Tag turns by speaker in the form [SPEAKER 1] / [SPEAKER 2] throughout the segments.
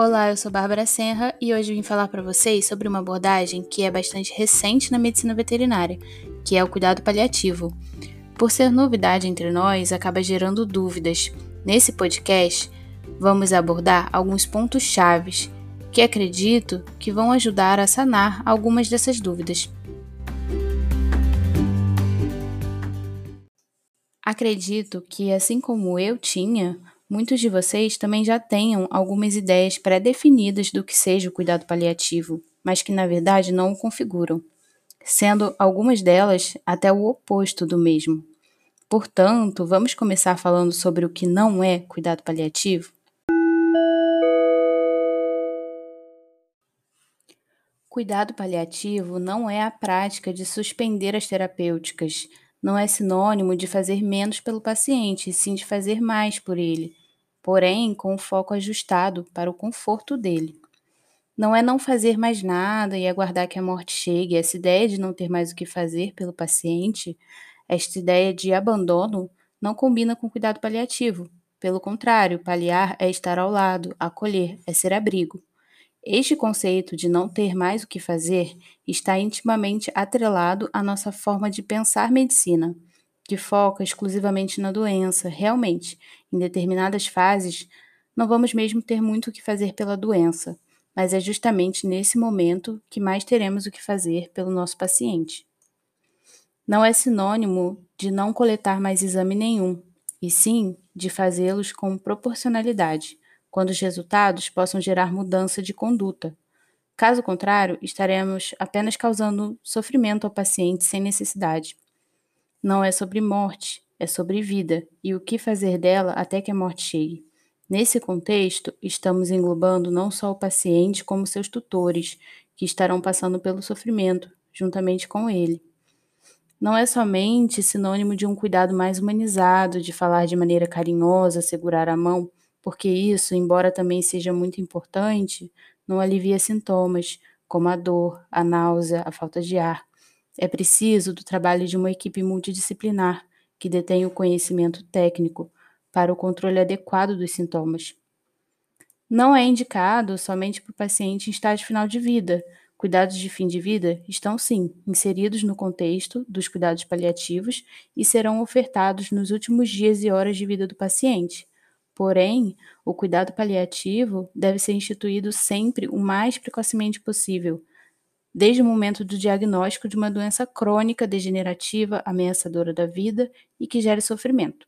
[SPEAKER 1] Olá, eu sou Bárbara Senra e hoje vim falar para vocês sobre uma abordagem que é bastante recente na medicina veterinária, que é o cuidado paliativo. Por ser novidade entre nós, acaba gerando dúvidas. Nesse podcast, vamos abordar alguns pontos chaves que acredito que vão ajudar a sanar algumas dessas dúvidas. Acredito que, assim como eu tinha, muitos de vocês também já tenham algumas ideias pré-definidas do que seja o cuidado paliativo, mas que na verdade não o configuram, sendo algumas delas até o oposto do mesmo. Portanto, vamos começar falando sobre o que não é cuidado paliativo? Cuidado paliativo não é a prática de suspender as terapêuticas, não é sinônimo de fazer menos pelo paciente, sim de fazer mais por ele, porém com o foco ajustado para o conforto dele. Não é não fazer mais nada e aguardar que a morte chegue. Essa ideia de não ter mais o que fazer pelo paciente, esta ideia de abandono, não combina com cuidado paliativo. Pelo contrário, paliar é estar ao lado, acolher, é ser abrigo. Este conceito de não ter mais o que fazer está intimamente atrelado à nossa forma de pensar medicina, que foca exclusivamente na doença. Realmente, em determinadas fases, não vamos mesmo ter muito o que fazer pela doença, mas é justamente nesse momento que mais teremos o que fazer pelo nosso paciente. Não é sinônimo de não coletar mais exame nenhum, e sim de fazê-los com proporcionalidade quando os resultados possam gerar mudança de conduta. Caso contrário, estaremos apenas causando sofrimento ao paciente sem necessidade. Não é sobre morte, é sobre vida e o que fazer dela até que a morte chegue. Nesse contexto, estamos englobando não só o paciente, como seus tutores, que estarão passando pelo sofrimento, juntamente com ele. Não é somente sinônimo de um cuidado mais humanizado, de falar de maneira carinhosa, segurar a mão, porque isso, embora também seja muito importante, não alivia sintomas como a dor, a náusea, a falta de ar. É preciso do trabalho de uma equipe multidisciplinar que detém o conhecimento técnico para o controle adequado dos sintomas. Não é indicado somente para o paciente em estágio final de vida. Cuidados de fim de vida estão, sim, inseridos no contexto dos cuidados paliativos e serão ofertados nos últimos dias e horas de vida do paciente. Porém, o cuidado paliativo deve ser instituído sempre o mais precocemente possível, desde o momento do diagnóstico de uma doença crônica degenerativa ameaçadora da vida e que gere sofrimento.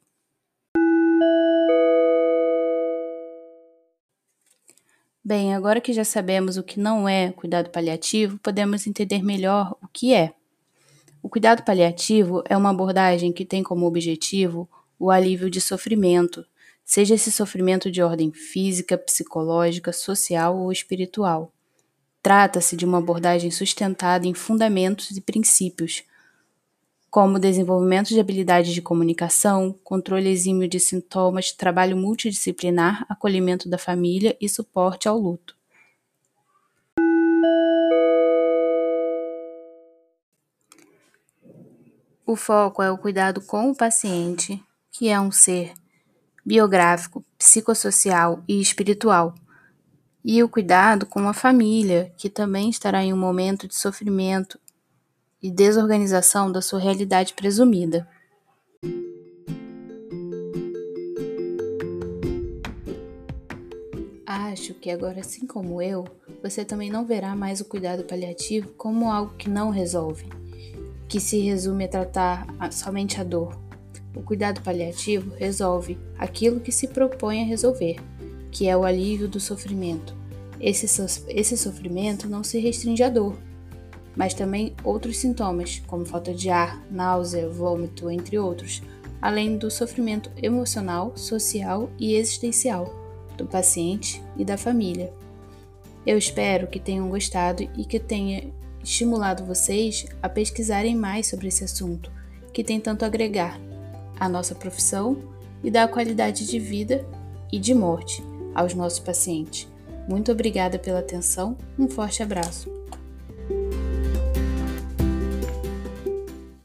[SPEAKER 1] Bem, agora que já sabemos o que não é cuidado paliativo, podemos entender melhor o que é. O cuidado paliativo é uma abordagem que tem como objetivo o alívio de sofrimento, seja esse sofrimento de ordem física, psicológica, social ou espiritual. Trata-se de uma abordagem sustentada em fundamentos e princípios, como desenvolvimento de habilidades de comunicação, controle exímio de sintomas, trabalho multidisciplinar, acolhimento da família e suporte ao luto. O foco é o cuidado com o paciente, que é um ser biográfico, psicossocial e espiritual, e o cuidado com a família, que também estará em um momento de sofrimento e desorganização da sua realidade presumida. Acho que agora, assim como eu, você também não verá mais o cuidado paliativo como algo que não resolve, que se resume a tratar somente a dor, o cuidado paliativo resolve aquilo que se propõe a resolver, que é o alívio do sofrimento. Esse, so esse sofrimento não se restringe à dor, mas também outros sintomas, como falta de ar, náusea, vômito, entre outros, além do sofrimento emocional, social e existencial do paciente e da família. Eu espero que tenham gostado e que tenha estimulado vocês a pesquisarem mais sobre esse assunto, que tem tanto a agregar à nossa profissão e dar qualidade de vida e de morte aos nossos pacientes. Muito obrigada pela atenção, um forte abraço.